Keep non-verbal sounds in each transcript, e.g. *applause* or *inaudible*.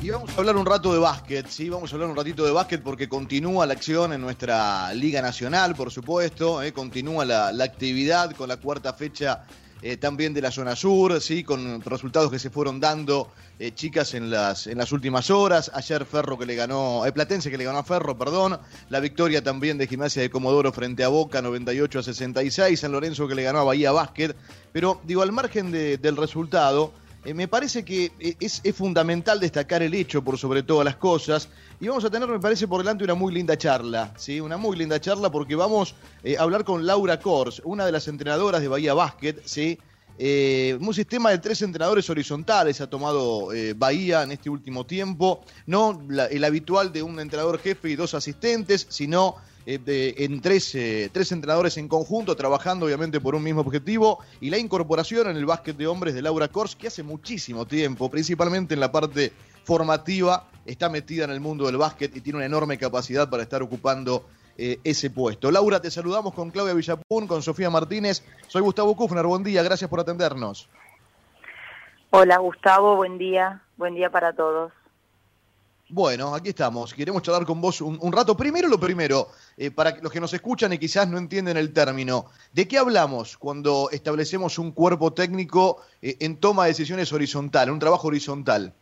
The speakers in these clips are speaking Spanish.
Y vamos a hablar un rato de básquet, sí, vamos a hablar un ratito de básquet porque continúa la acción en nuestra Liga Nacional, por supuesto, eh, continúa la, la, actividad con la cuarta fecha eh, también de la zona sur, sí, con resultados que se fueron dando eh, chicas en las, en las últimas horas. Ayer Ferro que le ganó, eh, Platense que le ganó a Ferro, perdón. La victoria también de Gimnasia de Comodoro frente a Boca, 98 a 66. San Lorenzo que le ganó a Bahía Básquet. Pero digo, al margen de, del resultado, eh, me parece que eh, es, fundamental destacar el hecho por sobre todas las cosas. Y vamos a tener, me parece, por delante una muy linda charla, ¿sí? Una muy linda charla porque vamos eh, a hablar con Laura Kors, una de las entrenadoras de Bahía Básquet, ¿sí? Un sistema de tres entrenadores horizontales ha tomado Bahía en este último tiempo, no el habitual de un entrenador jefe y dos asistentes, sino eh, de, en tres, eh, tres entrenadores en conjunto, trabajando obviamente por un mismo objetivo, y la incorporación en el básquet de hombres de Laura Kors, que hace muchísimo tiempo, principalmente en la parte formativa, está metida en el mundo del básquet y tiene una enorme capacidad para estar ocupando eh, ese puesto. Laura, te saludamos con Claudia Villapún, con Sofía Martínez. Soy Gustavo Kufner, buen día, gracias por atendernos. Hola Gustavo, buen día, buen día para todos. Bueno, aquí estamos. Queremos charlar con vos un, rato. Primero lo primero, eh, para los que nos escuchan y quizás no entienden el término, ¿de qué hablamos cuando establecemos un cuerpo técnico eh, en toma de decisiones horizontal, un trabajo horizontal?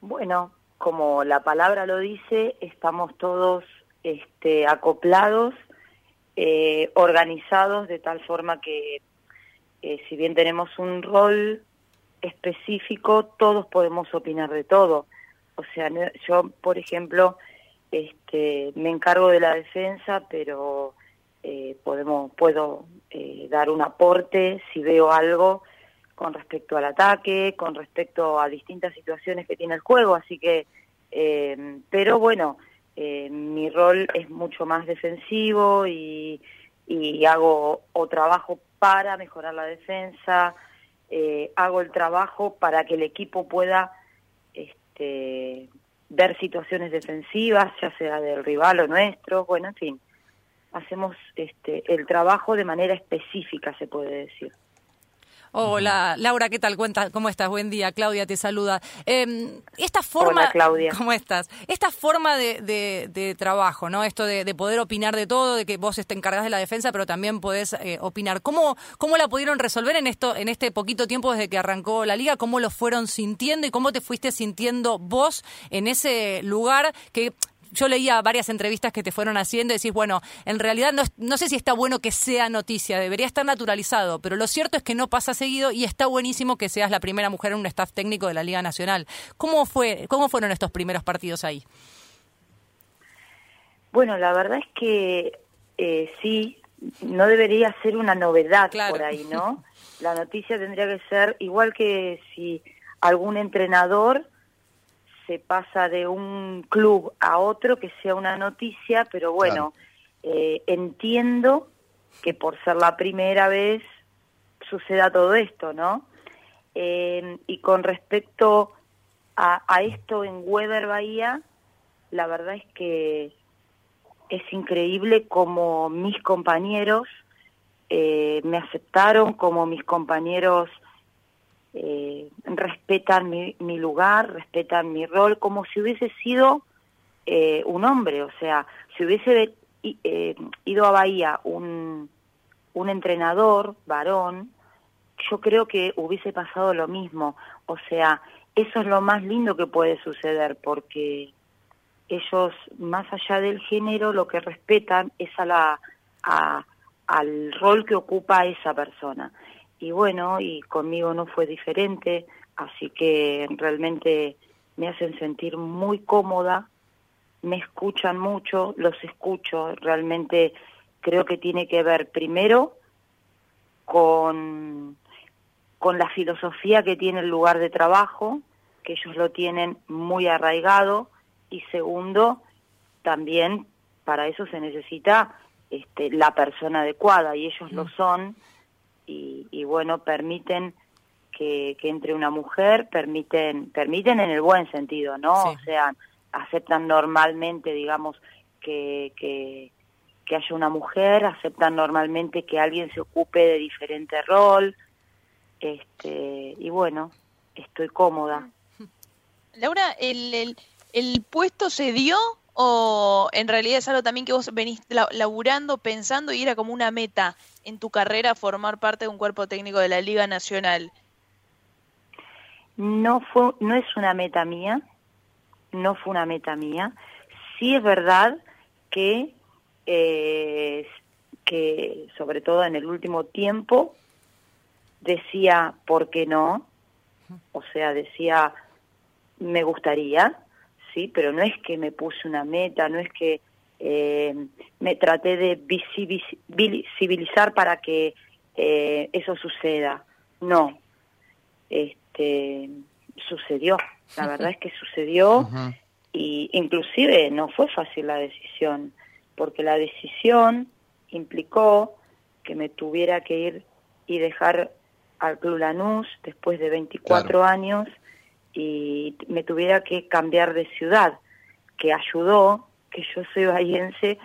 Bueno, como la palabra lo dice, estamos todos este, acoplados, eh, organizados de tal forma que si bien tenemos un rol específico, todos podemos opinar de todo. O sea, yo, por ejemplo, este, me encargo de la defensa, pero eh, podemos, puedo eh, dar un aporte si veo algo con respecto al ataque, con respecto a distintas situaciones que tiene el juego, así que, eh, pero bueno, eh, mi rol es mucho más defensivo y, y hago o trabajo para mejorar la defensa, eh, hago el trabajo para que el equipo pueda este, ver situaciones defensivas, ya sea del rival o nuestro, bueno, en fin, hacemos este, el trabajo de manera específica, se puede decir. Hola, Laura, ¿qué tal? Cuenta, ¿Cómo estás? Buen día, Claudia te saluda. Eh, esta forma, Hola, Claudia. *laughs* ¿Cómo estás? Esta forma de, de, de trabajo, ¿no? Esto de, de, poder opinar de todo, de que vos te encargás de la defensa, pero también podés eh, opinar. ¿Cómo, ¿Cómo la pudieron resolver en esto, en este poquito tiempo desde que arrancó la liga? ¿Cómo lo fueron sintiendo y cómo te fuiste sintiendo vos en ese lugar que yo leía varias entrevistas que te fueron haciendo y decís, bueno, en realidad no, no, sé si está bueno que sea noticia, debería estar naturalizado, pero lo cierto es que no pasa seguido y está buenísimo que seas la primera mujer en un staff técnico de la Liga Nacional. ¿Cómo, fue, cómo fueron estos primeros partidos ahí? Bueno, la verdad es que eh, sí, no debería ser una novedad claro. por ahí, ¿no? La noticia tendría que ser igual que si algún entrenador se pasa de un club a otro que sea una noticia, pero bueno, claro. eh, entiendo que por ser la primera vez suceda todo esto, ¿no? Eh, y con respecto a, a, esto en Weber Bahía, la verdad es que es increíble como mis compañeros eh, me aceptaron, como mis compañeros respetan mi, mi, lugar, respetan mi rol, como si hubiese sido eh, un hombre, o sea, si hubiese eh, ido a Bahía un, un entrenador varón, yo creo que hubiese pasado lo mismo, o sea, eso es lo más lindo que puede suceder, porque ellos, más allá del género, lo que respetan es a la, a, al rol que ocupa esa persona. Y bueno, y conmigo no fue diferente, así que realmente me hacen sentir muy cómoda, me escuchan mucho, los escucho, realmente creo que tiene que ver primero con, con la filosofía que tiene el lugar de trabajo, que ellos lo tienen muy arraigado, y segundo, también para eso se necesita este, la persona adecuada, y ellos lo son, y, y bueno, permiten que, que, entre una mujer, permiten, permiten en el buen sentido, ¿no? Sí. O sea, aceptan normalmente, digamos, que, que, que haya una mujer, aceptan normalmente que alguien se ocupe de diferente rol, este, y bueno, estoy cómoda. Laura, ¿el, el, puesto se dio o en realidad es algo también que vos venís laburando, pensando y era como una meta en tu carrera formar parte de un cuerpo técnico de la Liga Nacional? No, fue, no es una meta mía, no fue una meta mía. Sí es verdad que, eh, que sobre todo en el último tiempo, decía, ¿por qué no? O sea, decía, me gustaría, sí, pero no es que me puse una meta, no es que eh, me traté de visibilizar para que eh, eso suceda. No, este, sucedió. La *laughs* verdad es que sucedió y inclusive no fue fácil la decisión, porque la decisión implicó que me tuviera que ir y dejar al Club Lanús después de 24 años y me tuviera que cambiar de ciudad, que ayudó, que yo soy bahiense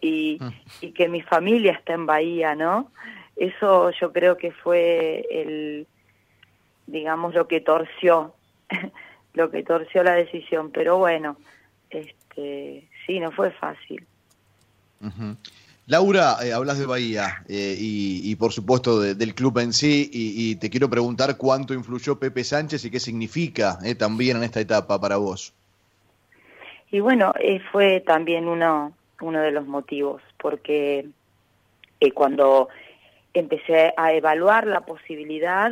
y, mm. y que mi familia está en Bahía, ¿no? Eso yo creo que fue el, digamos, lo que torció, *laughs* lo que torció la decisión, pero bueno, este, sí, no fue fácil. Laura, eh, hablas de Bahía eh, y, por supuesto del club en sí y, te quiero preguntar cuánto influyó Pepe Sánchez y qué significa eh, también en esta etapa para vos. Y bueno, fue también uno, uno de los motivos, porque cuando empecé a evaluar la posibilidad,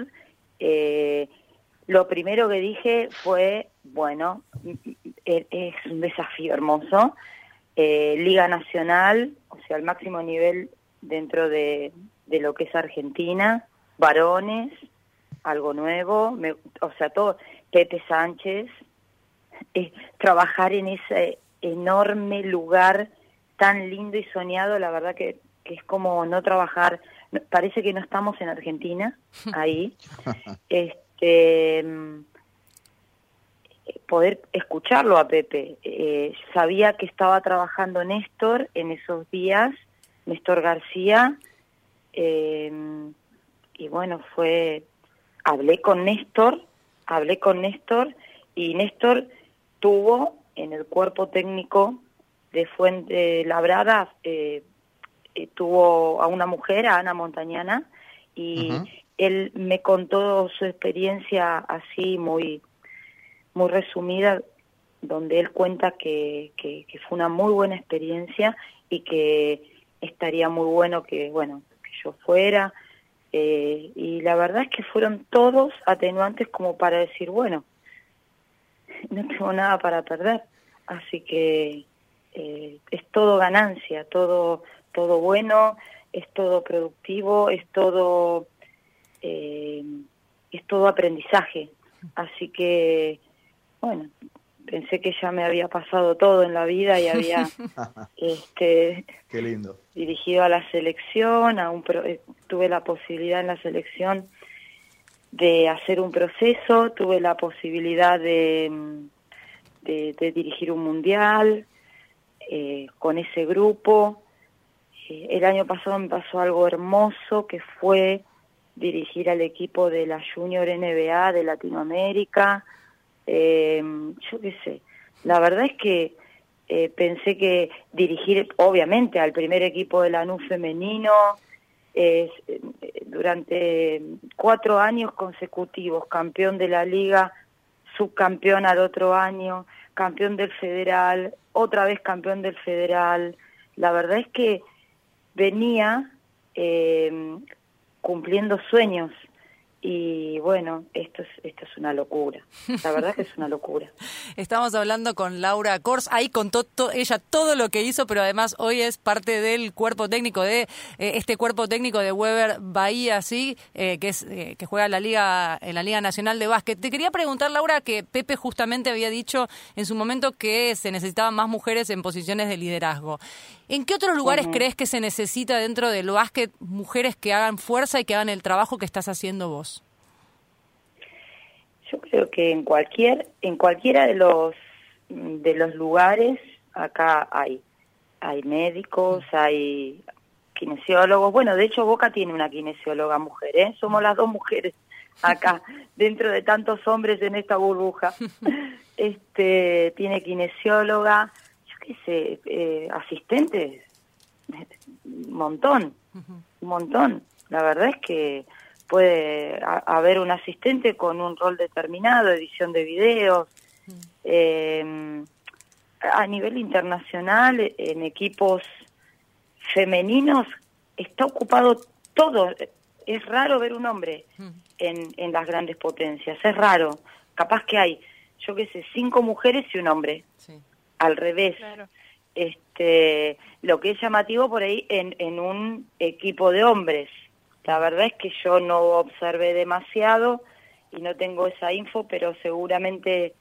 lo primero que dije fue, bueno, es un desafío hermoso, eh, Liga Nacional, o sea, el máximo nivel dentro de, lo que es Argentina, varones, algo nuevo, o sea, todo, Pepe Sánchez, eh, trabajar en ese enorme lugar tan lindo y soñado, la verdad que, que, es como no trabajar, parece que no estamos en Argentina, ahí. *laughs* este poder escucharlo a Pepe. Eh, sabía que estaba trabajando Néstor en esos días, Néstor García, em, y bueno, fue, hablé con Néstor, hablé con Néstor, y Néstor tuvo en el cuerpo técnico de Fuente Labrada, eh, eh, tuvo a una mujer, a Ana Montañana, y él me contó su experiencia así muy muy resumida donde él cuenta que, que, fue una muy buena experiencia y que estaría muy bueno que, bueno, que yo fuera. Eh, y la verdad es que fueron todos atenuantes como para decir, bueno, no tengo nada para perder. Así que eh, es todo ganancia, todo, todo bueno, es todo productivo, es todo, eh, es todo aprendizaje. Así que bueno, pensé que ya me había pasado todo en la vida y había *laughs* este Qué lindo. dirigido a la selección, a un eh, tuve la posibilidad en la selección de hacer un proceso, tuve la posibilidad de, de, dirigir un mundial eh, con ese grupo. Eh, el año pasado me pasó algo hermoso que fue dirigir al equipo de la Junior NBA de Latinoamérica eh, yo qué sé, la verdad es que eh, pensé que dirigir, obviamente, al primer equipo de la NU femenino, eh, durante cuatro años consecutivos, campeón de la liga, subcampeón al otro año, campeón del federal, otra vez campeón del federal. La verdad es que venía eh, cumpliendo sueños y bueno, esto es, esto es una locura. La verdad que es una locura. *laughs* Estamos hablando con Laura Kors. Ahí contó ella todo lo que hizo, pero además hoy es parte del cuerpo técnico de eh, este cuerpo técnico de Weber Bahía, sí, eh, que es eh, que juega en la liga en la Liga Nacional de Básquet. Te quería preguntar, Laura, que Pepe justamente había dicho en su momento que se necesitaban más mujeres en posiciones de liderazgo. ¿En qué otros lugares crees que se necesita dentro del básquet mujeres que hagan fuerza y que hagan el trabajo que estás haciendo vos? Yo creo que en cualquier en cualquiera de los de los lugares acá hay hay médicos, hay kinesiólogos. Bueno, de hecho Boca tiene una kinesióloga mujer, ¿eh? Somos las dos mujeres acá *laughs* dentro de tantos hombres en esta burbuja. *laughs* este, tiene kinesióloga, yo qué sé, eh, asistentes, un montón, un montón. La verdad es que puede haber un asistente con un rol determinado, edición de videos. Eh, a nivel internacional, en equipos femeninos, está ocupado todo. Es raro ver un hombre en, en las grandes potencias, es raro. Capaz que hay, yo qué sé, cinco mujeres y un hombre. Al revés. Este, lo que es llamativo por ahí en, en un equipo de hombres. La verdad es que yo no observé demasiado y no tengo esa info, pero seguramente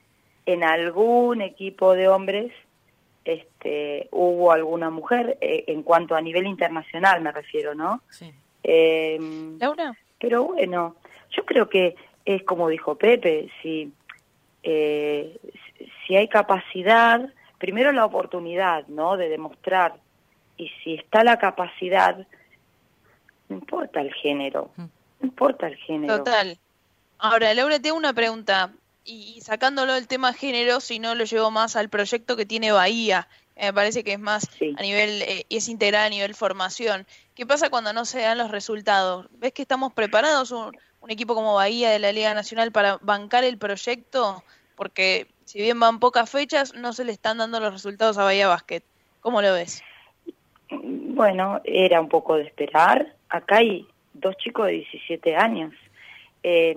en algún equipo de hombres este, hubo alguna mujer, eh, en cuanto a nivel internacional me refiero, ¿no? Sí. Laura. Pero bueno, yo creo que es como dijo Pepe, si, eh, si hay capacidad, primero la oportunidad, ¿no? De demostrar, y si está la capacidad, no importa el género, no importa el género. Total. Ahora, Laura, tengo una pregunta y, sacándolo del tema género, si no lo llevo más al proyecto que tiene Bahía, me parece que es más a nivel, eh, es integral a nivel formación. ¿Qué pasa cuando no se dan los resultados? ¿Ves que estamos preparados, un, equipo como Bahía de la Liga Nacional, para bancar el proyecto? Porque si bien van pocas fechas, no se le están dando los resultados a Bahía Basket. ¿Cómo lo ves? Bueno, era un poco de esperar. Acá hay dos chicos de 17 años. Eh,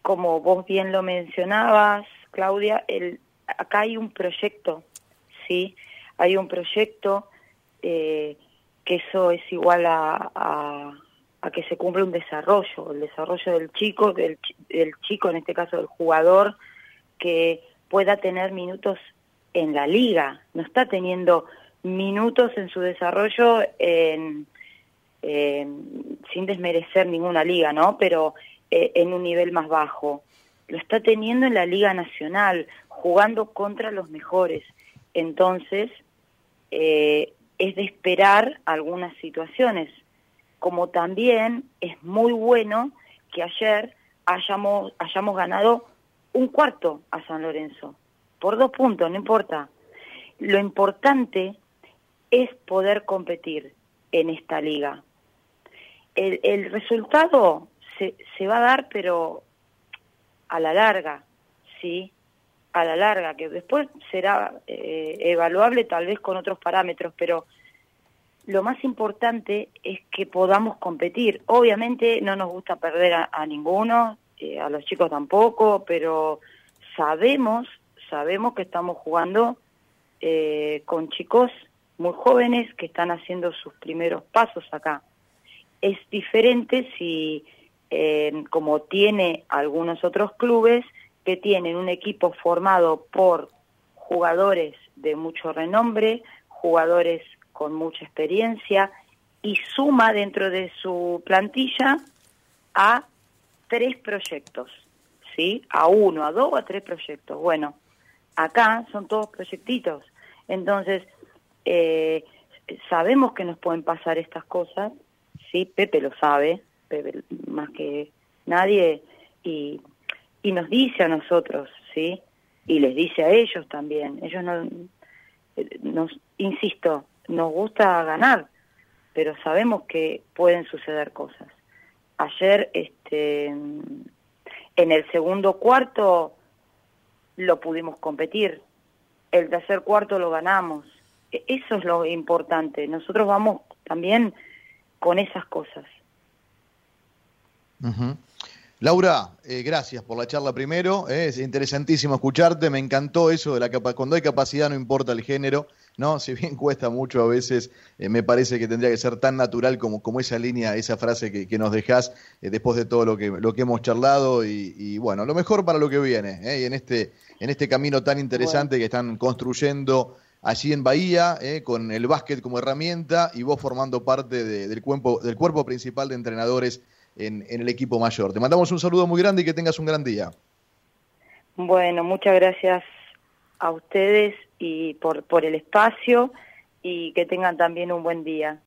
como vos bien lo mencionabas, Claudia, el, acá hay un proyecto, ¿sí? Hay un proyecto eh, que eso es igual a, a, que se cumple un desarrollo, el desarrollo del chico, del, del chico, en este caso del jugador, que pueda tener minutos en la liga, no está teniendo minutos en su desarrollo en, sin desmerecer ninguna liga, ¿no? Pero eh, en un nivel más bajo. Lo está teniendo en la Liga Nacional, jugando contra los mejores. Entonces, eh, es de esperar algunas situaciones. Como también es muy bueno que ayer hayamos, hayamos ganado un cuarto a San Lorenzo, por dos puntos, no importa. Lo importante es poder competir en esta liga. El, el resultado se, se va a dar, pero a la larga, ¿sí? A la larga, que después será eh, evaluable tal vez con otros parámetros, pero lo más importante es que podamos competir. Obviamente no nos gusta perder a, ninguno, eh, a los chicos tampoco, pero sabemos, sabemos que estamos jugando eh, con chicos muy jóvenes que están haciendo sus primeros pasos acá. Es diferente si como tiene algunos otros clubes que tienen un equipo formado por jugadores de mucho renombre, jugadores con mucha experiencia y suma dentro de su plantilla a tres proyectos, ¿sí? A uno, a dos o a tres proyectos. Bueno, acá son todos proyectitos. Entonces, eh, sabemos que nos pueden pasar estas cosas, ¿sí? Pepe lo sabe, más que nadie, y, y nos dice a nosotros, ¿sí? Y les dice a ellos también. Ellos no, nos, insisto, nos gusta ganar, pero sabemos que pueden suceder cosas. Ayer, este, en el segundo cuarto lo pudimos competir, el tercer cuarto lo ganamos. E, eso es lo importante. Nosotros vamos también con esas cosas. Laura, eh, gracias por la charla primero. Eh, es interesantísimo escucharte. Me encantó eso de la capa cuando hay capacidad no importa el género, ¿no? *laughs* Si bien cuesta mucho a veces, eh, me parece que tendría que ser tan natural como, como esa línea, esa frase que, nos dejás después de todo lo que, lo que hemos charlado. Y, bueno, lo mejor para lo que viene, y en este, en este camino tan interesante que están construyendo allí en Bahía, con el básquet como herramienta y vos formando parte del, cuerpo, del cuerpo principal de entrenadores en, el equipo mayor. Te mandamos un saludo muy grande y que tengas un gran día. Bueno, muchas gracias a ustedes y por, por el espacio y que tengan también un buen día.